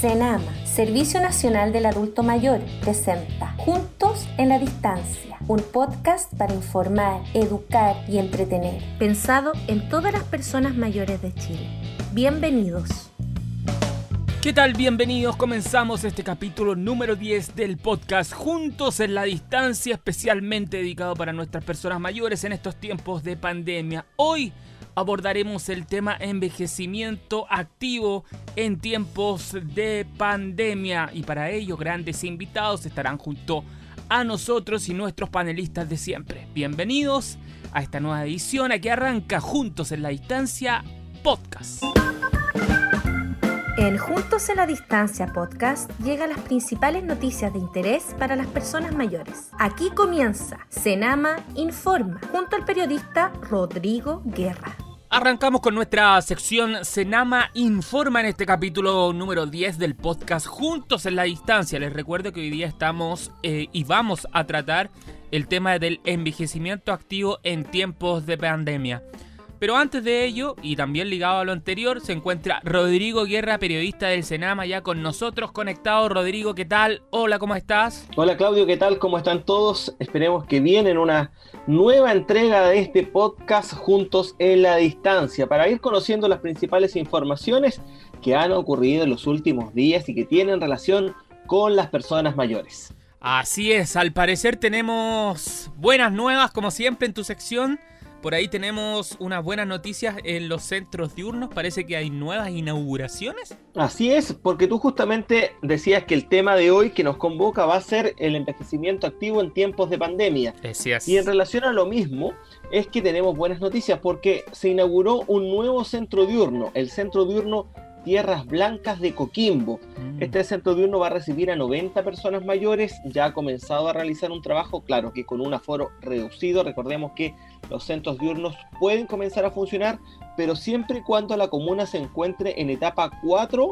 CENAMA, Servicio Nacional del Adulto Mayor, presenta Juntos en la Distancia, un podcast para informar, educar y entretener, pensado en todas las personas mayores de Chile. Bienvenidos. ¿Qué tal? Bienvenidos. Comenzamos este capítulo número 10 del podcast Juntos en la Distancia, especialmente dedicado para nuestras personas mayores en estos tiempos de pandemia. Hoy abordaremos el tema envejecimiento activo en tiempos de pandemia y para ello grandes invitados estarán junto a nosotros y nuestros panelistas de siempre. Bienvenidos a esta nueva edición, aquí arranca Juntos en la Distancia Podcast. En Juntos en la Distancia podcast llegan las principales noticias de interés para las personas mayores. Aquí comienza Senama Informa junto al periodista Rodrigo Guerra. Arrancamos con nuestra sección Senama Informa en este capítulo número 10 del podcast Juntos en la Distancia. Les recuerdo que hoy día estamos eh, y vamos a tratar el tema del envejecimiento activo en tiempos de pandemia. Pero antes de ello, y también ligado a lo anterior, se encuentra Rodrigo Guerra, periodista del Senama, ya con nosotros conectado. Rodrigo, ¿qué tal? Hola, ¿cómo estás? Hola Claudio, ¿qué tal? ¿Cómo están todos? Esperemos que vienen una nueva entrega de este podcast juntos en la distancia para ir conociendo las principales informaciones que han ocurrido en los últimos días y que tienen relación con las personas mayores. Así es, al parecer tenemos buenas nuevas como siempre en tu sección por ahí tenemos unas buenas noticias en los centros diurnos. Parece que hay nuevas inauguraciones. Así es, porque tú justamente decías que el tema de hoy que nos convoca va a ser el envejecimiento activo en tiempos de pandemia. Y en relación a lo mismo, es que tenemos buenas noticias porque se inauguró un nuevo centro diurno, el centro diurno Tierras Blancas de Coquimbo. Mm. Este centro diurno va a recibir a 90 personas mayores, ya ha comenzado a realizar un trabajo, claro que con un aforo reducido, recordemos que los centros diurnos pueden comenzar a funcionar, pero siempre y cuando la comuna se encuentre en etapa 4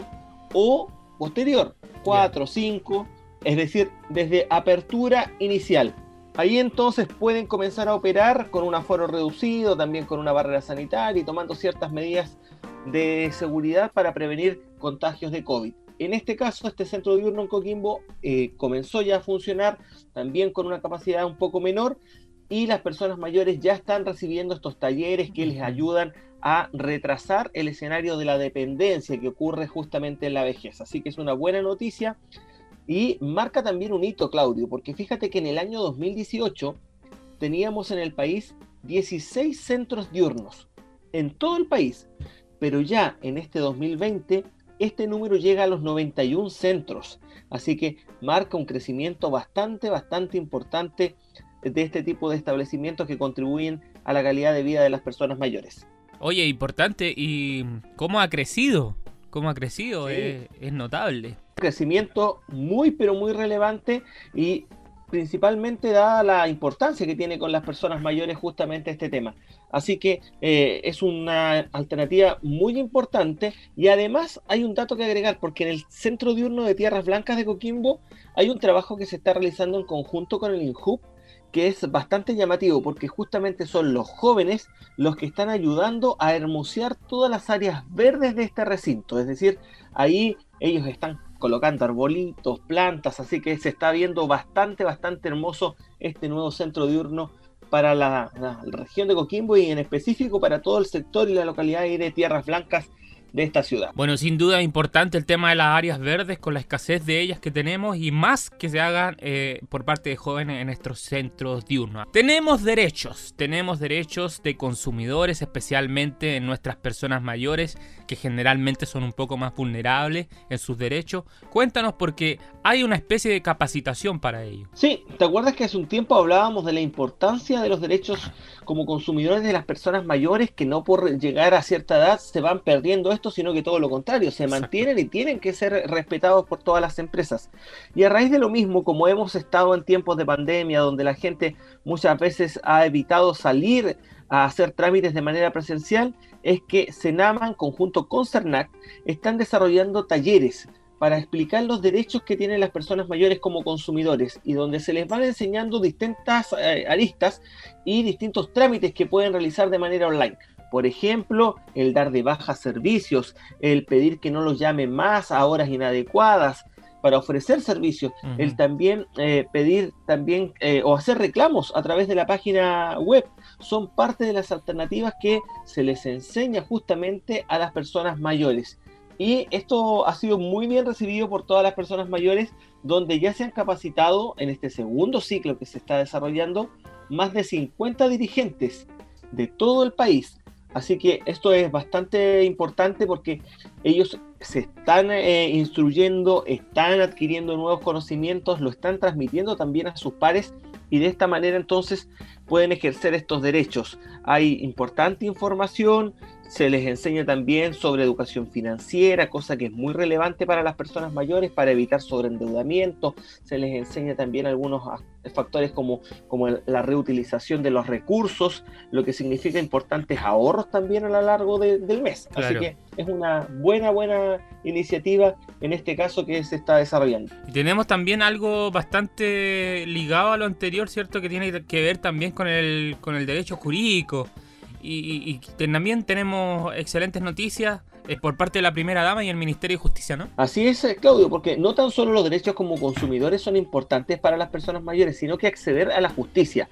o posterior, 4, 5, es decir, desde apertura inicial. Ahí entonces pueden comenzar a operar con un aforo reducido, también con una barrera sanitaria y tomando ciertas medidas de seguridad para prevenir contagios de COVID. En este caso, este centro diurno en Coquimbo eh, comenzó ya a funcionar también con una capacidad un poco menor y las personas mayores ya están recibiendo estos talleres que les ayudan a retrasar el escenario de la dependencia que ocurre justamente en la vejez. Así que es una buena noticia y marca también un hito, Claudio, porque fíjate que en el año 2018 teníamos en el país 16 centros diurnos en todo el país pero ya en este 2020 este número llega a los 91 centros, así que marca un crecimiento bastante, bastante importante de este tipo de establecimientos que contribuyen a la calidad de vida de las personas mayores. Oye, importante, ¿y cómo ha crecido? ¿Cómo ha crecido? Es, es notable. Crecimiento muy, pero muy relevante y principalmente dada la importancia que tiene con las personas mayores justamente este tema. Así que eh, es una alternativa muy importante y además hay un dato que agregar porque en el Centro Diurno de Tierras Blancas de Coquimbo hay un trabajo que se está realizando en conjunto con el INJUP que es bastante llamativo porque justamente son los jóvenes los que están ayudando a hermosear todas las áreas verdes de este recinto. Es decir, ahí ellos están colocando arbolitos, plantas, así que se está viendo bastante, bastante hermoso este nuevo centro diurno para la, región de Coquimbo y en específico para todo el sector y la localidad de Tierras Blancas de esta ciudad. Bueno, sin duda es importante el tema de las áreas verdes con la escasez de ellas que tenemos y más que se hagan eh, por parte de jóvenes en nuestros centros diurnos. Tenemos derechos, tenemos derechos de consumidores, especialmente en nuestras personas mayores que generalmente son un poco más vulnerables en sus derechos. Cuéntanos porque hay una especie de capacitación para ello. Sí, ¿te acuerdas que hace un tiempo hablábamos de la importancia de los derechos como consumidores de las personas mayores que no por llegar a cierta edad se van perdiendo sino que todo lo contrario, se mantienen y tienen que ser respetados por todas las empresas. Y a raíz de lo mismo, como hemos estado en tiempos de pandemia, donde la gente muchas veces ha evitado salir a hacer trámites de manera presencial, es que Senama, en conjunto con CERNAC, están desarrollando talleres para explicar los derechos que tienen las personas mayores como consumidores y donde se les van enseñando distintas eh, aristas y distintos trámites que pueden realizar de manera online. Por ejemplo, el dar de baja servicios, el pedir que no los llamen más a horas inadecuadas, para ofrecer servicios, el también eh, pedir también eh, o hacer reclamos a través de la página web, son parte de las alternativas que se les enseña justamente a las personas mayores. Y esto ha sido muy bien recibido por todas las personas mayores, donde ya se han capacitado en este segundo ciclo que se está desarrollando más de 50 dirigentes de todo el país Así que esto es bastante importante porque ellos se están eh, instruyendo, están adquiriendo nuevos conocimientos, lo están transmitiendo también a sus pares y de esta manera entonces pueden ejercer estos derechos. Hay importante información, se les enseña también sobre educación financiera, cosa que es muy relevante para las personas mayores para evitar sobreendeudamiento. Se les enseña también algunos factores como, como la reutilización de los recursos, lo que significa importantes ahorros también a lo largo del mes. Así que es una buena, buena iniciativa en este caso que se está desarrollando. Y tenemos también algo bastante ligado a lo anterior, ¿cierto? Que tiene que ver también con el, con el derecho jurídico y, también tenemos excelentes noticias eh, por parte de la primera dama y el Ministerio de Justicia, ¿no? Así es, eh, Claudio, porque no tan solo los derechos como consumidores son importantes para las personas mayores, sino que acceder a la justicia.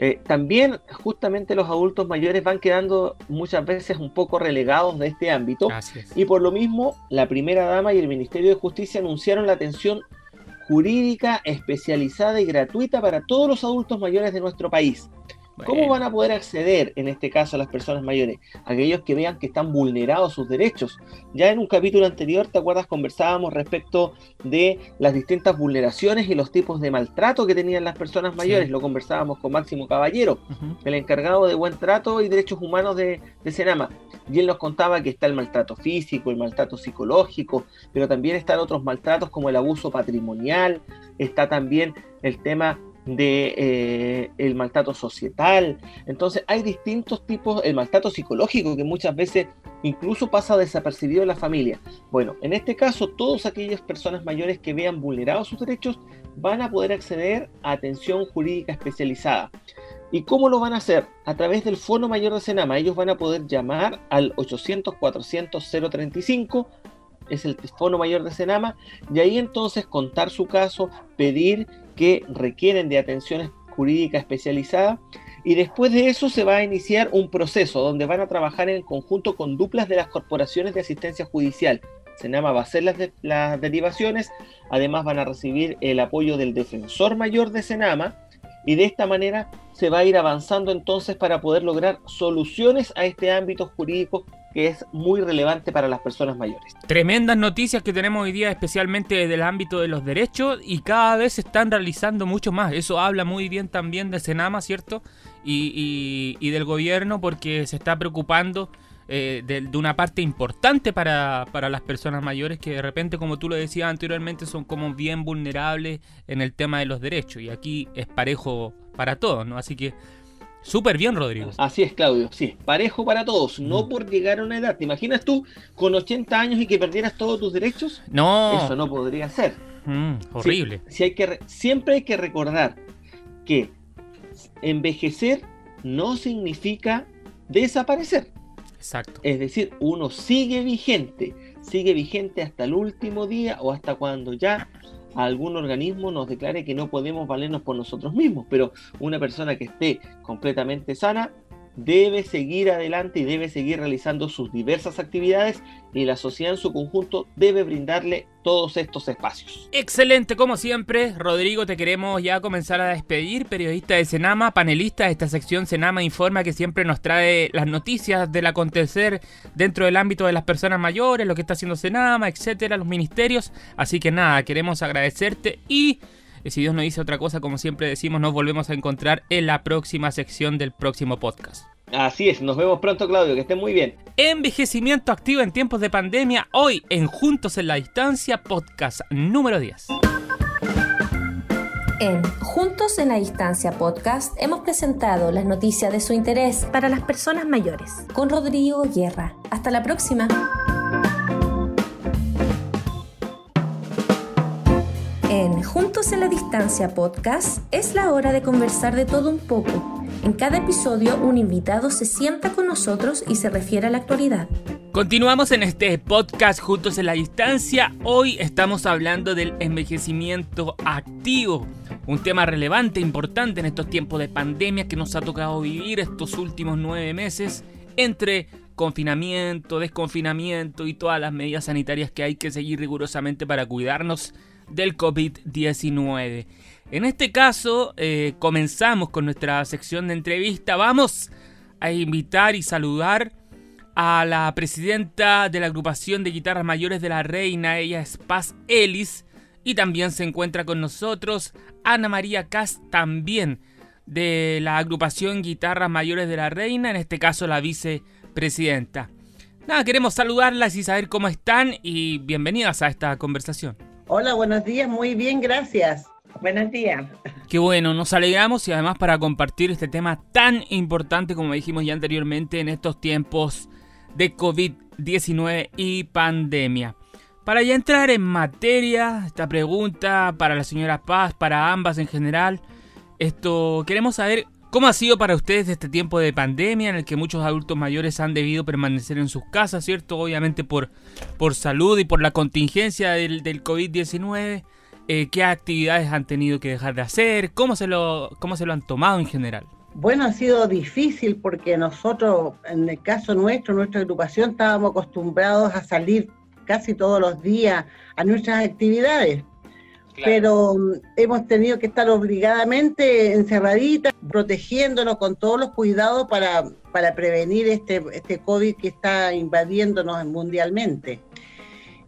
Eh, también justamente los adultos mayores van quedando muchas veces un poco relegados de este ámbito y por lo mismo la primera dama y el Ministerio de Justicia anunciaron la atención jurídica especializada y gratuita para todos los adultos mayores de nuestro país. ¿Cómo van a poder acceder, en este caso, a las personas mayores? Aquellos que vean que están vulnerados sus derechos. Ya en un capítulo anterior, ¿te acuerdas? Conversábamos respecto de las distintas vulneraciones y los tipos de maltrato que tenían las personas mayores. Lo conversábamos con Máximo Caballero, el encargado de buen trato y derechos humanos de, de Senama. Y él nos contaba que está el maltrato físico, el maltrato psicológico, pero también están otros maltratos como el abuso patrimonial, está también el tema de eh, maltrato societal. Entonces hay distintos tipos, el maltrato psicológico que muchas veces incluso pasa desapercibido en la familia. Bueno, en este caso, todas aquellas personas mayores que vean vulnerados sus derechos van a poder acceder a atención jurídica especializada. ¿Y cómo lo van a hacer? A través del Fono Mayor de Senama. Ellos van a poder llamar al 800-400-035 es el Fono Mayor de Senama, y ahí entonces contar su caso, pedir que requieren de atención jurídica especializada, y después de eso se va a iniciar un proceso donde van a trabajar en conjunto con duplas de las corporaciones de asistencia judicial. Senama va a hacer las, las derivaciones, además van a recibir el apoyo del defensor mayor de Senama, y de esta manera se va a ir avanzando entonces para poder lograr soluciones a este ámbito jurídico que es muy relevante para las personas mayores. Tremendas noticias que tenemos hoy día, especialmente desde el ámbito de los derechos, y cada vez se están realizando mucho más. Eso habla muy bien también de Senama, ¿cierto? Y, del gobierno, porque se está preocupando eh, de, una parte importante para, para, las personas mayores que de repente, como tú lo decías anteriormente, son como bien vulnerables en el tema de los derechos. Y aquí es parejo para todos, ¿no? Así que Súper bien, Rodrigo. Así es, Claudio. Sí, parejo para todos, no mm. por llegar a una edad. ¿Te imaginas tú con 80 años y que perdieras todos tus derechos? No. Eso no podría ser. Mm, horrible. hay que, siempre hay que recordar que envejecer no significa desaparecer. Exacto. Es decir, uno sigue vigente, sigue vigente hasta el último día o hasta cuando ya algún organismo nos declare que no podemos valernos por nosotros mismos, pero una persona que esté completamente sana debe seguir adelante y debe seguir realizando sus diversas actividades y la sociedad en su conjunto debe brindarle todos estos espacios. Excelente, como siempre, Rodrigo, te queremos ya comenzar a despedir, periodista de Senama, panelista de esta sección Senama Informa que siempre nos trae las noticias del acontecer dentro del ámbito de las personas mayores, lo que está haciendo Senama, etcétera, los ministerios. Así que nada, queremos agradecerte y si Dios no dice otra cosa, como siempre decimos, nos volvemos a encontrar en la próxima sección del próximo podcast. Así es, nos vemos pronto Claudio, que estén muy bien. Envejecimiento activo en tiempos de pandemia, hoy en Juntos en la Distancia, podcast número 10. En Juntos en la Distancia podcast hemos presentado las noticias de su interés para las personas mayores con Rodrigo Guerra. Hasta la próxima. En Juntos en la Distancia podcast es la hora de conversar de todo un poco En cada episodio un invitado se sienta con nosotros y se refiere a la actualidad. Continuamos en este podcast Juntos en la Distancia. Hoy estamos hablando del envejecimiento activo, un tema relevante, importante en estos tiempos de pandemia que nos ha tocado vivir estos últimos nueve meses entre confinamiento, desconfinamiento y todas las medidas sanitarias que hay que seguir rigurosamente para cuidarnos del COVID-19. En este caso, eh, comenzamos con nuestra sección de entrevista. Vamos a invitar y saludar a la presidenta de la agrupación de guitarras mayores de la Reina, ella es Paz Ellis, y también se encuentra con nosotros Ana María Cas, también de la agrupación Guitarras Mayores de la Reina, en este caso la vicepresidenta. Nada, queremos saludarlas y saber cómo están y bienvenidas a esta conversación. Hola, buenos días, muy bien, gracias. Buenos días. Qué bueno, nos alegramos y además para compartir este tema tan importante como dijimos ya anteriormente en estos tiempos de COVID-19 y pandemia. Para ya entrar en materia, esta pregunta para la señora Paz, para ambas en general, esto queremos saber cómo ha sido para ustedes este tiempo de pandemia en el que muchos adultos mayores han debido permanecer en sus casas, ¿cierto? Obviamente por, por salud y por la contingencia del, del COVID-19. Eh, ¿Qué actividades han tenido que dejar de hacer? ¿Cómo se, lo, ¿Cómo se lo han tomado en general? Bueno, ha sido difícil porque nosotros, en el caso nuestro, nuestra agrupación, estábamos acostumbrados a salir casi todos los días a nuestras actividades pero mm, hemos tenido que estar obligadamente encerraditas, protegiéndonos con todos los cuidados para, para prevenir este, este COVID que está invadiéndonos mundialmente.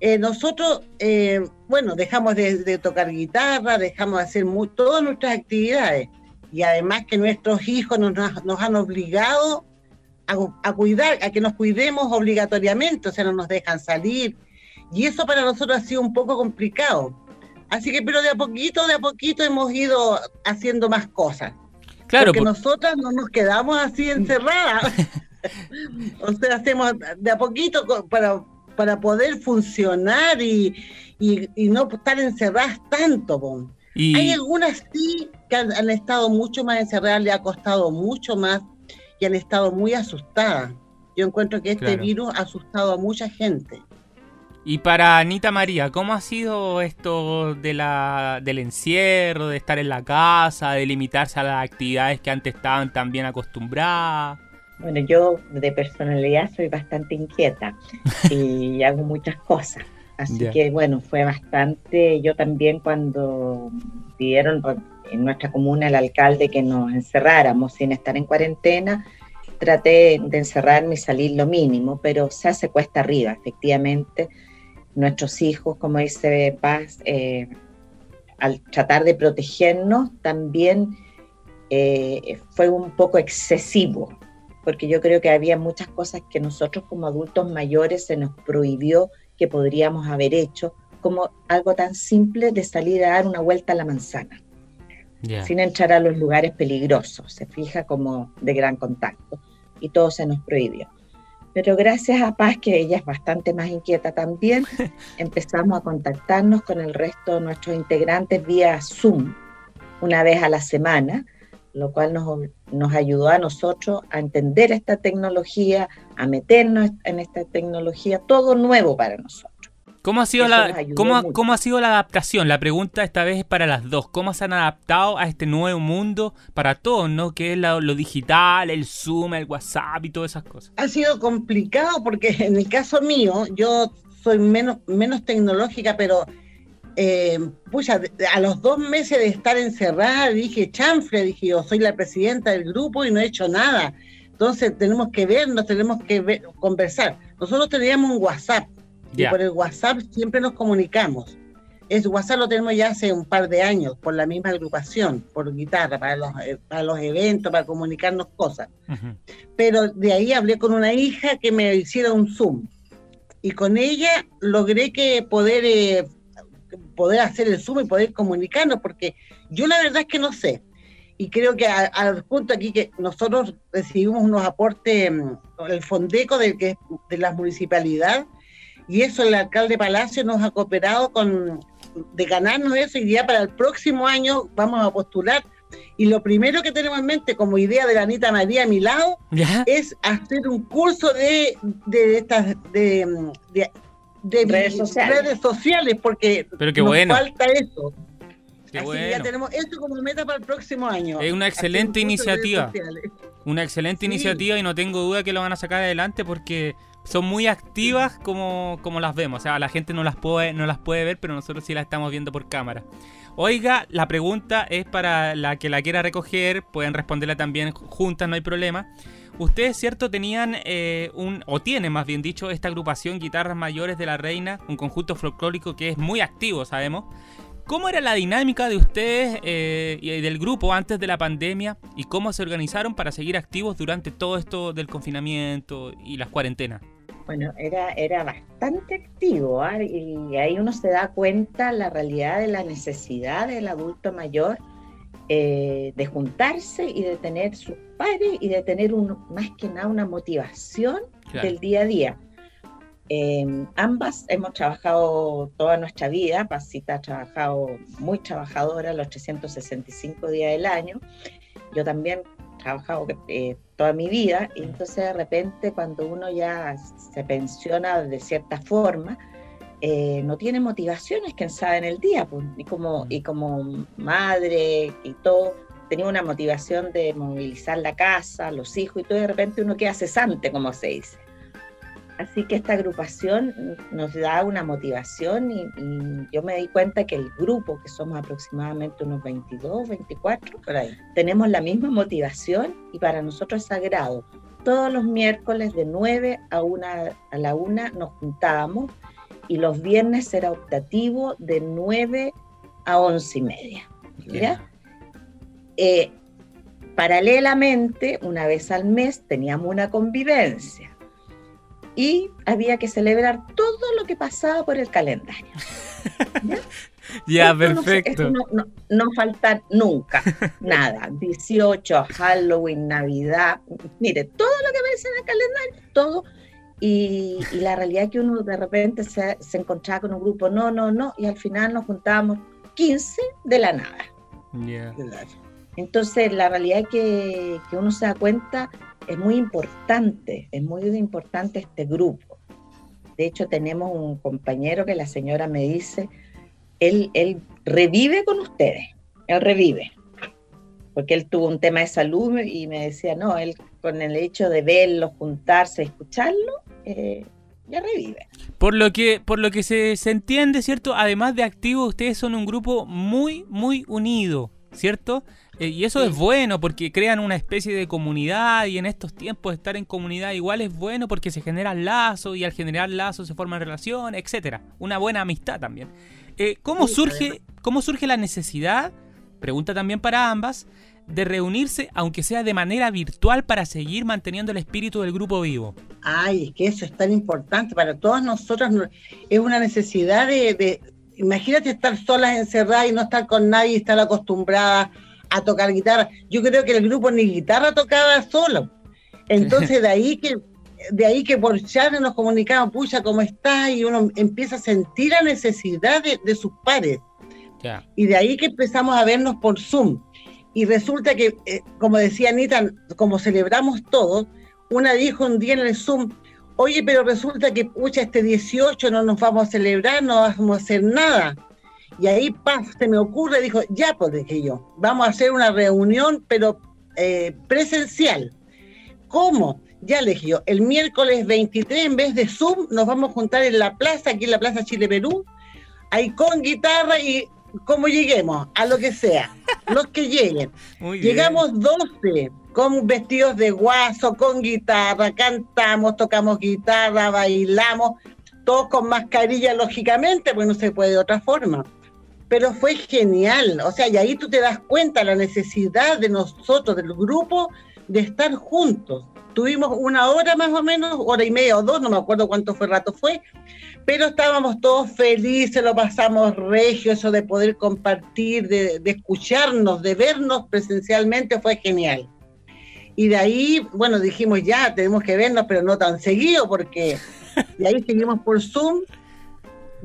Eh, nosotros, eh, bueno, dejamos de, tocar guitarra, dejamos de hacer todas nuestras actividades y además que nuestros hijos nos, nos han obligado a, a, cuidar, a que nos cuidemos obligatoriamente, o sea, no nos dejan salir. Y eso para nosotros ha sido un poco complicado Así que, pero de a poquito, de a poquito hemos ido haciendo más cosas. Claro. Porque nosotras no nos quedamos así encerradas. o sea, hacemos de a poquito para, para poder funcionar y, no estar encerradas tanto. Hay algunas sí que han, estado mucho más encerradas, le ha costado mucho más y han estado muy asustadas. Yo encuentro que este virus ha asustado a mucha gente. Y para Anita María, ¿cómo ha sido esto de la, del encierro, de estar en la casa, de limitarse a las actividades que antes estaban tan bien acostumbradas? Bueno, yo de personalidad soy bastante inquieta y hago muchas cosas. Así que bueno, fue bastante, yo también cuando pidieron en nuestra comuna el alcalde que nos encerráramos sin estar en cuarentena, traté de encerrarme y salir lo mínimo, pero se hace cuesta arriba, efectivamente nuestros hijos, como dice Paz, eh, al tratar de protegernos, también eh, fue un poco excesivo, porque yo creo que había muchas cosas que nosotros como adultos mayores se nos prohibió que podríamos haber hecho, como algo tan simple de salir a dar una vuelta a la manzana, sin entrar a los lugares peligrosos, se fija como de gran contacto, y todo se nos prohibió. Pero gracias a Paz, que ella es bastante más inquieta también, empezamos a contactarnos con el resto de nuestros integrantes vía Zoom una vez a la semana, lo cual nos, nos ayudó a nosotros a entender esta tecnología, a meternos en esta tecnología, todo nuevo para nosotros. ¿Cómo ha, sido la, cómo, ¿Cómo ha sido la adaptación? La pregunta esta vez es para las dos. ¿Cómo se han adaptado a este nuevo mundo para todos, ¿no? Que es lo, digital, el Zoom, el WhatsApp y todas esas cosas. Ha sido complicado porque en el caso mío, yo soy menos, menos tecnológica, pero eh, a los dos meses de estar encerrada dije, chanfle, dije yo, soy la presidenta del grupo y no he hecho nada. Entonces tenemos que vernos, tenemos que conversar. Nosotros teníamos un WhatsApp y por el WhatsApp siempre nos comunicamos. Es WhatsApp lo tenemos ya hace un par de años, por la misma agrupación, por guitarra, para los, eh, para los eventos, para comunicarnos cosas. Pero de ahí hablé con una hija que me hiciera un Zoom. Y con ella logré que poder, eh, poder hacer el Zoom y poder comunicarnos, porque yo la verdad es que no sé. Y creo que al punto aquí que nosotros recibimos unos aportes, mm, el Fondeco de, de la municipalidad, y eso el alcalde Palacio nos ha cooperado con de ganarnos eso y ya para el próximo año vamos a postular Y lo primero que tenemos en mente como idea de la Anita María a mi lado es hacer un curso de, de estas de, de, redes, sociales. porque nos falta eso. Así que ya tenemos esto como meta para el próximo año. Es una excelente iniciativa. Una excelente iniciativa y no tengo duda que lo van a sacar adelante porque son muy activas como, como las vemos. O sea, la gente no las, puede, no las puede ver, pero nosotros sí las estamos viendo por cámara. Oiga, la pregunta es para la que la quiera recoger, pueden responderla también juntas, no hay problema. Ustedes, cierto, tenían eh, un, o tienen más bien dicho, esta agrupación Guitarras Mayores de la Reina, un conjunto folclórico que es muy activo, sabemos. ¿Cómo era la dinámica de ustedes eh, y del grupo antes de la pandemia y cómo se organizaron para seguir activos durante todo esto del confinamiento y las cuarentenas? Bueno, era, era bastante activo ¿ah? y ahí uno se da cuenta la realidad de la necesidad del adulto mayor eh, de juntarse y de tener sus padres y de tener un, más que nada una motivación del día a día. Em, ambas hemos trabajado toda nuestra vida, Pasita ha trabajado muy trabajadora los 365 días del año, yo también trabajado eh, toda mi vida y entonces de repente cuando uno ya se pensiona de cierta forma, eh, no tiene motivaciones, que sabe, en el día, pues, y, como, y como madre y todo, tenía una motivación de movilizar la casa, los hijos y todo, de repente uno queda cesante, como se dice. Así que esta agrupación nos da una motivación y, yo me di cuenta que el grupo, que somos aproximadamente unos 22, 24, por ahí, tenemos la misma motivación y para nosotros es sagrado. Todos los miércoles de 9 a, una, a la 1 nos juntábamos y los viernes era optativo de 9 a 11 y media. Eh, paralelamente, una vez al mes teníamos una convivencia y había que celebrar todo lo que pasaba por el calendario. Ya, perfecto. No, no, no, falta nunca, nada. 18, Halloween, Navidad, mire, todo lo que aparece en el calendario, todo. Y, la realidad es que uno de repente se, se, encontraba con un grupo, no, no, no, y al final nos juntábamos 15 de la nada. Entonces, la realidad es que, que uno se da cuenta es muy importante, es muy importante este grupo. De hecho, tenemos un compañero que la señora me dice, él, él revive con ustedes, él revive, porque él tuvo un tema de salud y me decía, no, él con el hecho de verlo, juntarse, escucharlo, eh, ya revive. Por lo que, por lo que se, se entiende, ¿cierto? Además de activo, ustedes son un grupo muy, muy unido, ¿cierto? Eh, y eso es bueno porque crean una especie de comunidad y en estos tiempos estar en comunidad igual es bueno porque se generan lazos y al generar lazos se forman relaciones, etcétera. Una buena amistad también. Eh, ¿cómo, surge, ¿Cómo surge la necesidad, pregunta también para ambas, de reunirse, aunque sea de manera virtual, para seguir manteniendo el espíritu del grupo vivo? Ay, es que eso es tan importante para todas nosotras. Es una necesidad de, de imagínate estar solas encerradas y no estar con nadie y estar acostumbrada a tocar guitarra. Yo creo que el grupo ni guitarra tocaba solo. Entonces de ahí que de ahí que por chat nos comunicamos, pucha, ¿cómo está? Y uno empieza a sentir la necesidad de, sus pares. Y de ahí que empezamos a vernos por Zoom. Y resulta que, eh, como decía Anita, como celebramos todos, una dijo un día en el Zoom, oye, pero resulta que, pucha, este 18 no nos vamos a celebrar, no vamos a hacer nada. Y ahí, paz, se me ocurre, dijo, ya, pues dije yo, vamos a hacer una reunión, pero eh, presencial. ¿Cómo? Ya le dije yo, el miércoles 23, en vez de Zoom, nos vamos a juntar en la plaza, aquí en la Plaza Chile-Perú, ahí con guitarra y como lleguemos, a lo que sea, los que lleguen. Llegamos 12 con vestidos de guaso, con guitarra, cantamos, tocamos guitarra, bailamos, todos con mascarilla, lógicamente, pues no se puede de otra forma pero fue genial. O sea, y ahí tú te das cuenta la necesidad de nosotros, del grupo, de estar juntos. Tuvimos una hora más o menos, hora y media o dos, no me acuerdo cuánto fue rato fue, pero estábamos todos felices, lo pasamos regio, eso de poder compartir, de, de escucharnos, de vernos presencialmente fue genial. Y de ahí, bueno, dijimos ya, tenemos que vernos, pero no tan seguido, porque de ahí seguimos por Zoom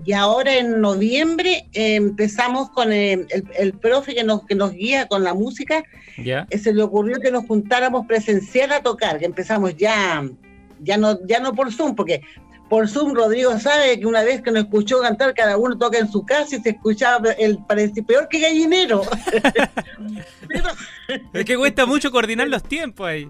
Y ahora en noviembre eh, empezamos con el, profe que nos, que nos guía con la música. ¿Ya? Eh, se le ocurrió que nos juntáramos presencial a tocar, que empezamos ya, ya no, ya no por Zoom, porque por Zoom Rodrigo sabe que una vez que nos escuchó cantar, cada uno toca en su casa y se escuchaba el parece peor que gallinero. es que cuesta mucho coordinar los tiempos ahí.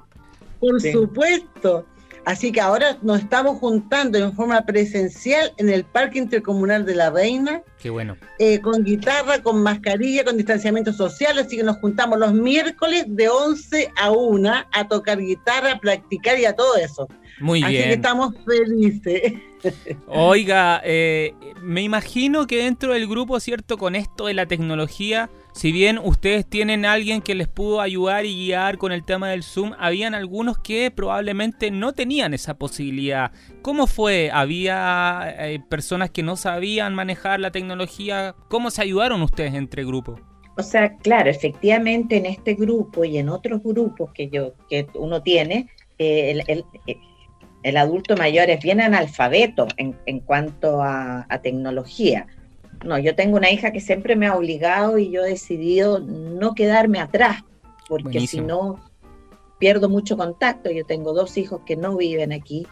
Por supuesto. Así que ahora nos estamos juntando en forma presencial en el Parque Intercomunal de la Reina. Qué bueno. Eh, con guitarra, con mascarilla, con distanciamiento social. Así que nos juntamos los miércoles de 11 a 1 a tocar guitarra, a practicar y a todo eso. Muy bien. Así que estamos felices. Oiga, eh, me imagino que dentro del grupo, ¿cierto? Con esto de la tecnología si bien ustedes tienen alguien que les pudo ayudar y guiar con el tema del Zoom, habían algunos que probablemente no tenían esa posibilidad. ¿Cómo fue? ¿Había eh, personas que no sabían manejar la tecnología? ¿Cómo se ayudaron ustedes entre grupos? O sea, claro, efectivamente en este grupo y en otros grupos que yo que uno tiene, eh, el, adulto mayor es bien analfabeto en, en cuanto a tecnología no, yo tengo una hija que siempre me ha obligado y yo he decidido no quedarme atrás, porque si no pierdo mucho contacto. Yo tengo dos hijos que no viven aquí,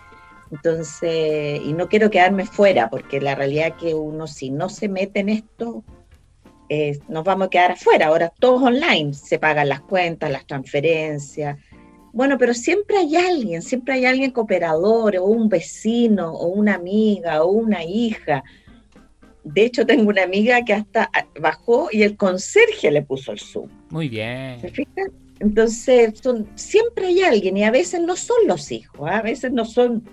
entonces, y no quiero quedarme fuera, porque la realidad es que uno si no se mete en esto, nos vamos a quedar afuera. Ahora todos online, se pagan las cuentas, las transferencias. Bueno, pero siempre hay alguien, siempre hay alguien cooperador, o un vecino, o una amiga, o una hija de hecho, tengo una amiga que hasta bajó y el conserje le puso el Zoom. Muy bien. ¿Se fijan? Entonces, son, siempre hay alguien y a veces no son los hijos, ¿ah? a veces no son,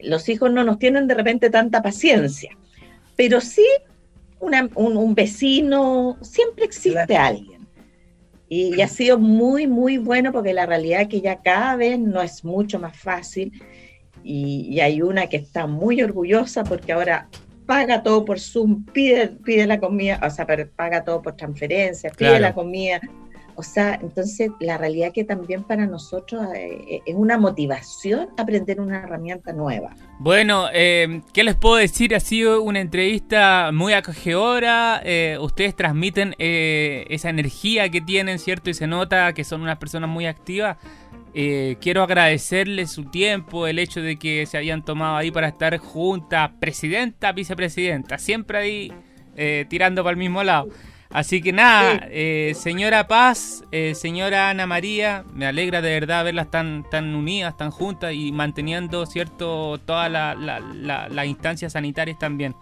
los hijos no nos tienen de repente tanta paciencia, pero sí un, vecino, siempre existe alguien. Y, ha sido muy, muy bueno porque la realidad es que ya cada vez no es mucho más fácil y, y hay una que está muy orgullosa porque ahora paga todo por Zoom, pide, pide la comida, o sea, paga todo por transferencia, pide la comida. O sea, entonces la realidad que también para nosotros eh, es una motivación aprender una herramienta nueva. Bueno, eh, ¿qué les puedo decir? Ha sido una entrevista muy acogedora. Eh, ustedes transmiten esa energía que tienen, ¿cierto? Y se nota que son unas personas muy activas. Eh, quiero agradecerles su tiempo, el hecho de que se habían tomado ahí para estar juntas, presidenta, vicepresidenta, siempre ahí eh, tirando para el mismo lado. Así que nada, eh, señora Paz, señora Ana María, me alegra de verdad verlas tan, tan unidas, tan juntas y manteniendo, ¿cierto?, todas las instancias sanitarias también.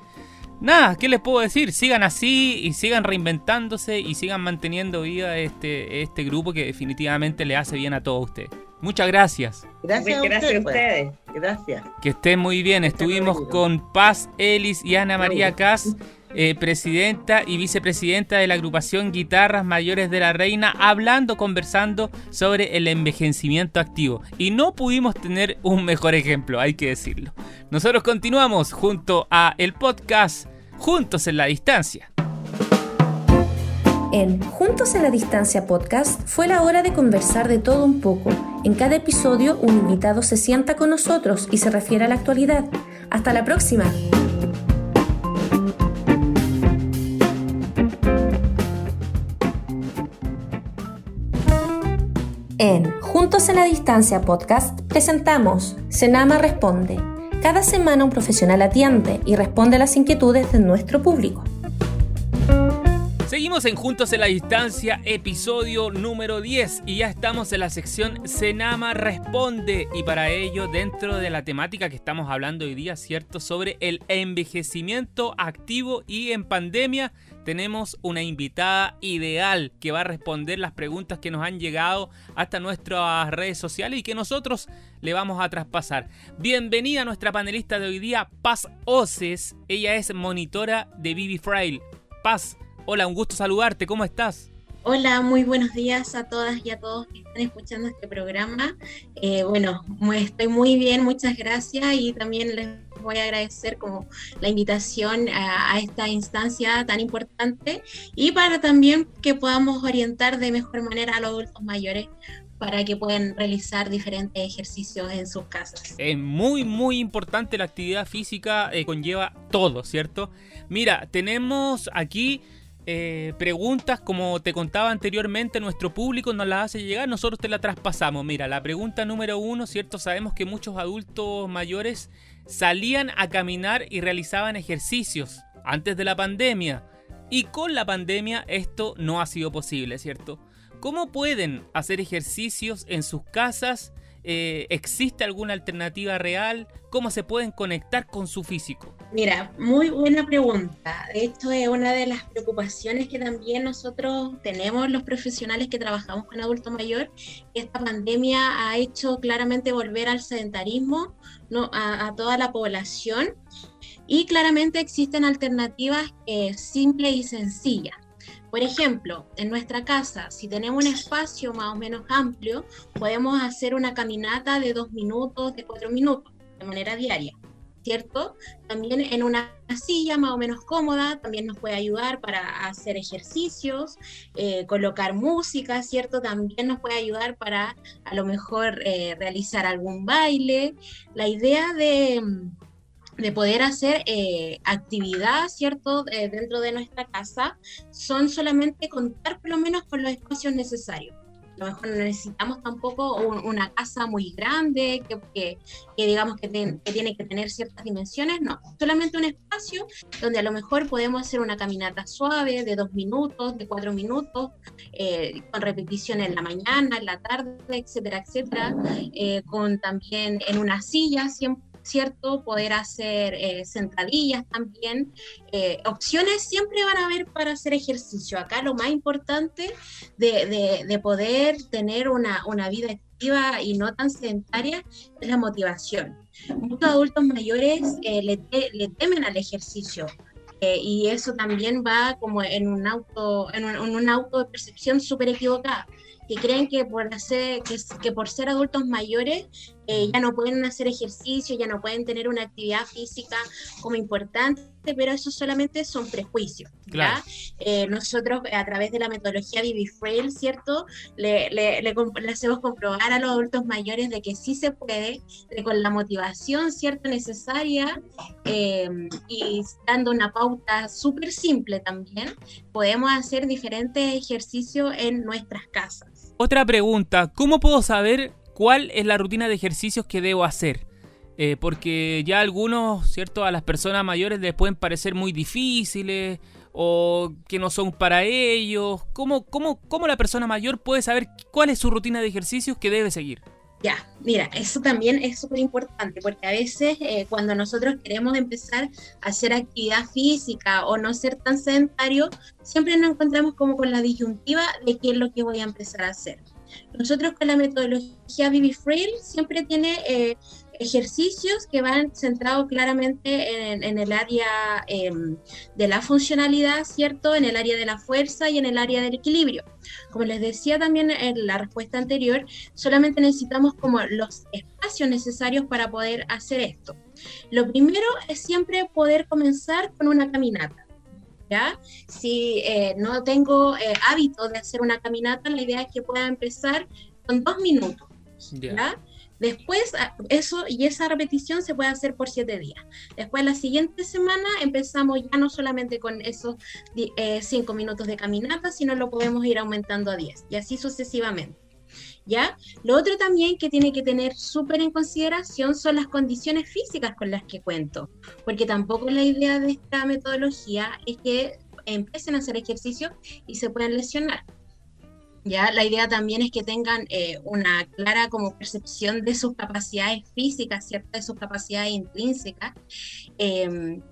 Nada, ¿qué les puedo decir? Sigan así y sigan reinventándose y sigan manteniendo viva este, este grupo que definitivamente le hace bien a todos ustedes. Muchas gracias. Gracias, a, ustedes. Gracias. Que estén muy bien. Estuvimos con Paz Ellis y Ana María Cas, eh, presidenta y vicepresidenta de la agrupación Guitarras Mayores de la Reina, hablando, conversando sobre el envejecimiento activo. Y no pudimos tener un mejor ejemplo, hay que decirlo. Nosotros continuamos junto a el podcast Juntos en la Distancia. En Juntos en la Distancia podcast fue la hora de conversar de todo un poco. En cada episodio un invitado se sienta con nosotros y se refiere a la actualidad. Hasta la próxima. En Juntos en la Distancia podcast presentamos Senama Responde cada semana un profesional atiende y responde a las inquietudes de nuestro público. Seguimos en Juntos en la Distancia, episodio número 10 y ya estamos en la sección Senama Responde y para ello dentro de la temática que estamos hablando hoy día, ¿cierto? Sobre el envejecimiento activo y en pandemia tenemos una invitada ideal que va a responder las preguntas que nos han llegado hasta nuestras redes sociales y que nosotros le vamos a traspasar. Bienvenida a nuestra panelista de hoy día, Paz Oces. Ella es monitora de Bibi Frail. Paz, hola, un gusto saludarte, ¿cómo estás? Hola, muy buenos días a todas y a todos que están escuchando este programa. Eh, bueno, estoy muy bien, muchas gracias y también les voy a agradecer como la invitación a, esta instancia tan importante y para también que podamos orientar de mejor manera a los adultos mayores para que puedan realizar diferentes ejercicios en sus casas. Es muy, muy importante la actividad física, eh, conlleva todo, ¿cierto? Mira, tenemos aquí eh, preguntas, como te contaba anteriormente, nuestro público nos las hace llegar, nosotros te la traspasamos. Mira, la pregunta número uno, ¿cierto? Sabemos que muchos adultos mayores salían a caminar y realizaban ejercicios antes de la pandemia. Y con la pandemia esto no ha sido posible, ¿cierto? ¿Cómo pueden hacer ejercicios en sus casas? Eh, ¿Existe alguna alternativa real? ¿Cómo se pueden conectar con su físico? Mira, muy buena pregunta. Esto es una de las preocupaciones que también nosotros tenemos los profesionales que trabajamos con adulto mayor. Esta pandemia ha hecho claramente volver al sedentarismo ¿no? a, toda la población y claramente existen alternativas eh, simples y sencillas. Por ejemplo, en nuestra casa, si tenemos un espacio más o menos amplio, podemos hacer una caminata de dos minutos, de cuatro minutos, de manera diaria, ¿cierto? También en una silla más o menos cómoda, también nos puede ayudar para hacer ejercicios, eh, colocar música, ¿cierto? También nos puede ayudar para a lo mejor eh, realizar algún baile. La idea de de poder hacer eh, actividad, ¿cierto?, eh, dentro de nuestra casa, son solamente contar por lo menos con los espacios necesarios. A lo mejor no necesitamos tampoco una casa muy grande, que, que, digamos que, tiene que tener ciertas dimensiones, no, solamente un espacio donde a lo mejor podemos hacer una caminata suave de dos minutos, de cuatro minutos, eh, con repetición en la mañana, en la tarde, etcétera, etcétera, eh, con también en una silla, siempre ¿cierto? Poder hacer eh, sentadillas también. Eh, opciones siempre van a haber para hacer ejercicio. Acá lo más importante de, poder tener una, vida activa y no tan sedentaria es la motivación. Muchos adultos mayores eh, le, temen al ejercicio. y eso también va como en un auto, en un auto de percepción súper equivocada que creen que por, hacer, que, que por ser adultos mayores eh, ya no pueden hacer ejercicio, ya no pueden tener una actividad física como importante, pero eso solamente son prejuicios. Eh, nosotros a través de la metodología Vivi Frail, ¿cierto? Le, le, le, hacemos comprobar a los adultos mayores de que sí se puede, con la motivación, ¿cierto? Necesaria eh, y dando una pauta súper simple también, podemos hacer diferentes ejercicios en nuestras casas. Otra pregunta, ¿cómo puedo saber cuál es la rutina de ejercicios que debo hacer? Eh, porque ya algunos, ¿cierto? A las personas mayores les pueden parecer muy difíciles o que no son para ellos. ¿Cómo, cómo, cómo la persona mayor puede saber cuál es su rutina de ejercicios que debe seguir? Ya, mira, eso también es súper importante porque a veces eh, cuando nosotros queremos empezar a hacer actividad física o no ser tan sedentario, siempre nos encontramos como con la disyuntiva de qué es lo que voy a empezar a hacer. Nosotros con la metodología Vivi Frail siempre tiene eh, ejercicios que van centrados claramente en, el área em, de la funcionalidad, ¿cierto? En el área de la fuerza y en el área del equilibrio. Como les decía también en la respuesta anterior, solamente necesitamos como los espacios necesarios para poder hacer esto. Lo primero es siempre poder comenzar con una caminata. ¿Ya? Si eh, no tengo eh, hábito de hacer una caminata, la idea es que pueda empezar con dos minutos. ¿ya? Después, ah, eso y esa repetición se puede hacer por siete días. Después, la siguiente semana empezamos ya no solamente con esos eh, cinco minutos de caminata, sino lo podemos ir aumentando a diez y así sucesivamente. ¿Ya? Lo otro también que tiene que tener súper en consideración son las condiciones físicas con las que cuento, porque tampoco la idea de esta metodología es que empiecen a hacer ejercicio y se puedan lesionar. ¿ya? La idea también es que tengan eh, una clara como percepción de sus capacidades físicas, ¿cierto? De sus capacidades intrínsecas. Em,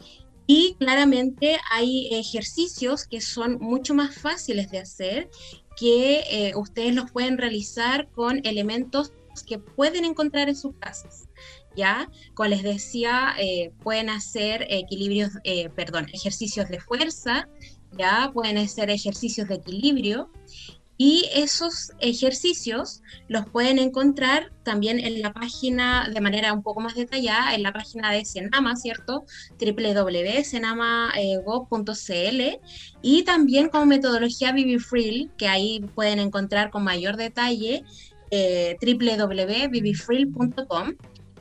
y claramente hay ejercicios que son mucho más fáciles de hacer, que eh, ustedes los pueden realizar con elementos que pueden encontrar en sus casas. ¿Ya? Como les decía, eh, pueden hacer equilibrios, perdón, ejercicios de fuerza, ¿ya? Pueden hacer ejercicios de equilibrio y esos ejercicios los pueden encontrar también en la página de manera un poco más detallada, en la página de Senama, ¿cierto? www.senama.gov.cl y también como metodología Free, que ahí pueden encontrar con mayor detalle eh.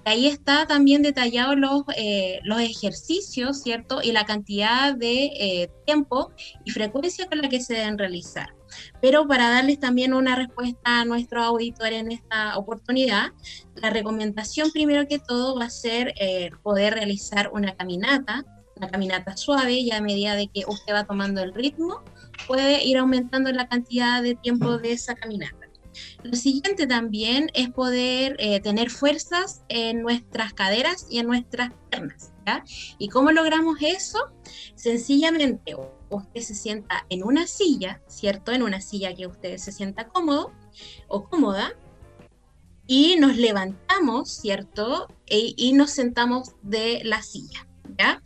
Ahí está también detallado los, eh, los ejercicios, ¿cierto? Y la cantidad de eh, tiempo y frecuencia con la que se deben realizar. Pero para darles también una respuesta a nuestro auditor en esta oportunidad, la recomendación primero que todo va a ser eh, poder realizar una caminata, una caminata suave y a medida de que usted va tomando el ritmo, puede ir aumentando la cantidad de tiempo de esa caminata. Lo siguiente también es poder eh, tener fuerzas en nuestras caderas y en nuestras piernas. ¿Y cómo logramos eso? Sencillamente, usted se sienta en una silla, ¿cierto? En una silla que usted se sienta cómodo o cómoda, y nos levantamos, ¿cierto? E, y nos sentamos de la silla, ¿ya?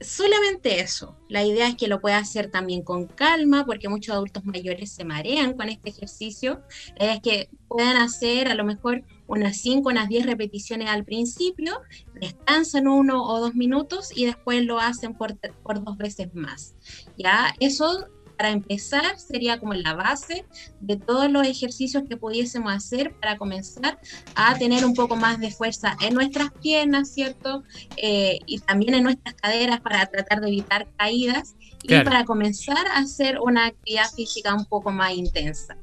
Solamente eso. La idea es que lo pueda hacer también con calma, porque muchos adultos mayores se marean con este ejercicio. Es que puedan hacer a lo mejor unas 5, unas 10 repeticiones al principio, descansan uno o dos minutos y después lo hacen por, por dos veces más. Ya, eso para empezar sería como la base de todos los ejercicios que pudiésemos hacer para comenzar a tener un poco más de fuerza en nuestras piernas, ¿cierto? Eh, y también en nuestras caderas para tratar de evitar caídas y para comenzar a hacer una actividad física un poco más intensa.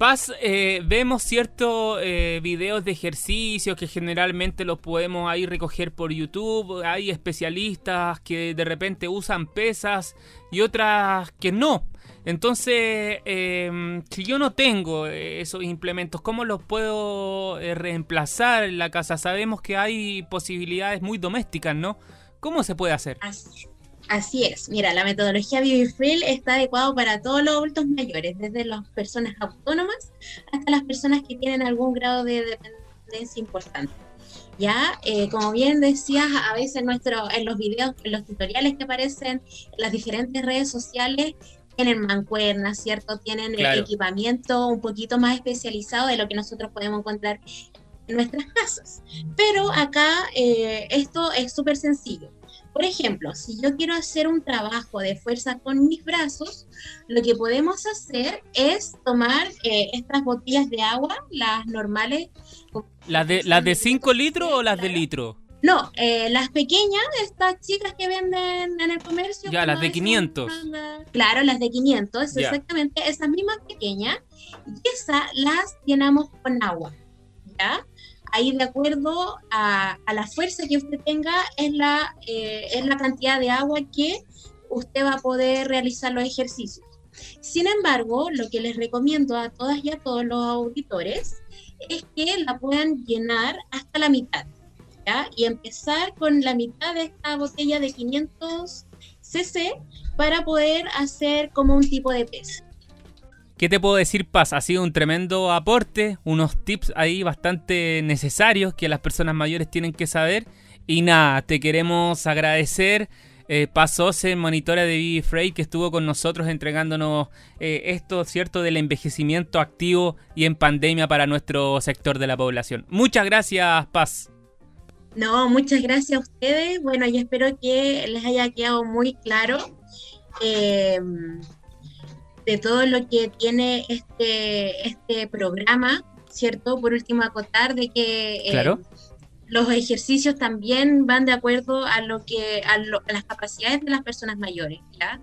Paz, eh, vemos ciertos eh, videos de ejercicios que generalmente los podemos ahí recoger por YouTube. Hay especialistas que de repente usan pesas y otras que no. Entonces, em, si yo no tengo esos implementos, ¿cómo los puedo eh, reemplazar en la casa? Sabemos que hay posibilidades muy domésticas, ¿no? ¿Cómo se puede hacer? Así es, mira, la metodología Free está adecuado para todos los adultos mayores, desde las personas autónomas hasta las personas que tienen algún grado de dependencia importante. Ya, eh, como bien decías, a veces nuestro, en los videos, en los tutoriales que aparecen en las diferentes redes sociales, tienen mancuernas, ¿cierto? Tienen equipamiento un poquito más especializado de lo que nosotros podemos encontrar en nuestras casas. Pero acá eh, esto es súper sencillo por ejemplo, si yo quiero hacer un trabajo de fuerza con mis brazos, lo que podemos hacer es tomar eh, estas botellas de agua, las normales. ¿Las de, las de 5 litros o las de litro? No, eh, las pequeñas, estas chicas que venden en el comercio. Ya, las de 500. Claro, las de 500, exactamente, esas mismas pequeñas. Y esas las llenamos con agua. ¿Ya? Ahí de acuerdo a, la fuerza que usted tenga es la, eh, la cantidad de agua que usted va a poder realizar los ejercicios. Sin embargo, lo que les recomiendo a todas y a todos los auditores es que la puedan llenar hasta la mitad. Y empezar con la mitad de esta botella de 500 cc para poder hacer como un tipo de peso. ¿Qué te puedo decir, Paz? Ha sido un tremendo aporte, unos tips ahí bastante necesarios que las personas mayores tienen que saber. Y nada, te queremos agradecer. Eh, Paz Ose, monitora de Vivi Frey, que estuvo con nosotros entregándonos eh, esto, ¿cierto?, del envejecimiento activo y en pandemia para nuestro sector de la población. Muchas gracias, Paz. No, muchas gracias a ustedes. Bueno, yo espero que les haya quedado muy claro. Eh, de todo lo que tiene este, este programa, ¿cierto? Por último, acotar de que eh, los ejercicios también van de acuerdo a lo que a, a, las capacidades de las personas mayores, ¿ya?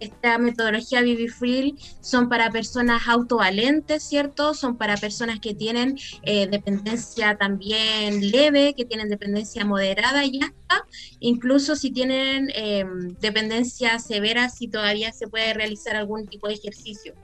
Esta metodología Free son para personas autovalentes, ¿cierto? Son para personas que tienen eh, dependencia también leve, que tienen dependencia moderada y hasta incluso si tienen eh, dependencia severa, si todavía se puede realizar algún tipo de ejercicio,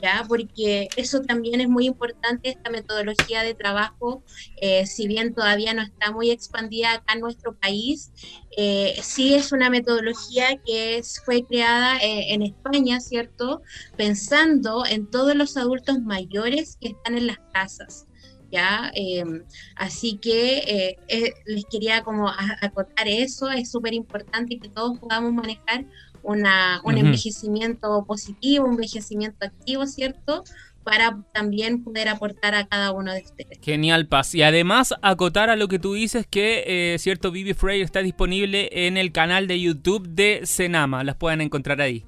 ¿ya? Porque eso también es muy importante, esta metodología de trabajo, eh, si bien todavía no está muy expandida acá en nuestro país, eh, sí es una metodología que fue creada eh, en España, ¿cierto? Pensando en todos los adultos mayores que están en las casas. ¿Ya? Em, así que eh, les quería como acotar eso, es súper importante que todos podamos manejar una, un envejecimiento positivo, un envejecimiento activo, ¿cierto? para también poder aportar a cada uno de ustedes. Genial, Paz. Y además, acotar a lo que tú dices que, eh, cierto, Vivi Frey está disponible en el canal de YouTube de Senama. Las pueden encontrar ahí.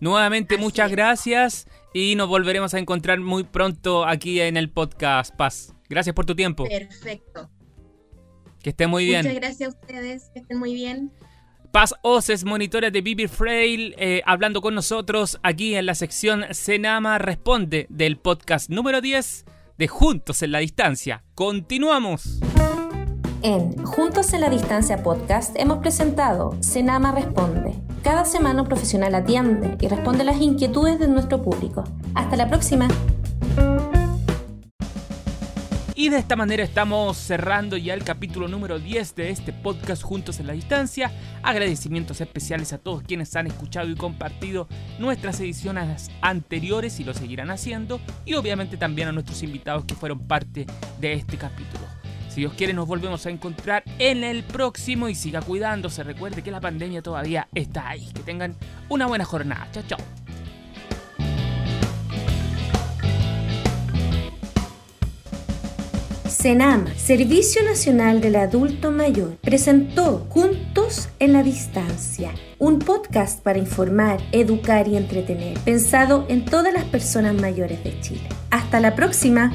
Nuevamente, muchas gracias Y nos volveremos a encontrar muy pronto aquí en el podcast Paz. Gracias por tu tiempo. Perfecto. Que esté muy bien. Muchas gracias a ustedes, que estén muy bien. Paz Oces, monitora de Bibi Frail, eh, hablando con nosotros aquí en la sección Senama Responde del podcast número 10 de Juntos en la Distancia. Continuamos. En Juntos en la Distancia podcast hemos presentado Senama Responde. Cada semana un profesional atiende y responde las inquietudes de nuestro público. Hasta la próxima. Y de esta manera estamos cerrando ya el capítulo número 10 de este podcast Juntos en la Distancia. Agradecimientos especiales a todos quienes han escuchado y compartido nuestras ediciones anteriores y lo seguirán haciendo. Y obviamente también a nuestros invitados que fueron parte de este capítulo. Si Dios quiere nos volvemos a encontrar en el próximo y siga cuidándose. Recuerde que la pandemia todavía está ahí. Que tengan una buena jornada. Chao, chao. Senam, Servicio Nacional del Adulto Mayor, presentó Juntos en la Distancia, un podcast para informar, educar y entretener, pensado en todas las personas mayores de Chile. Hasta la próxima.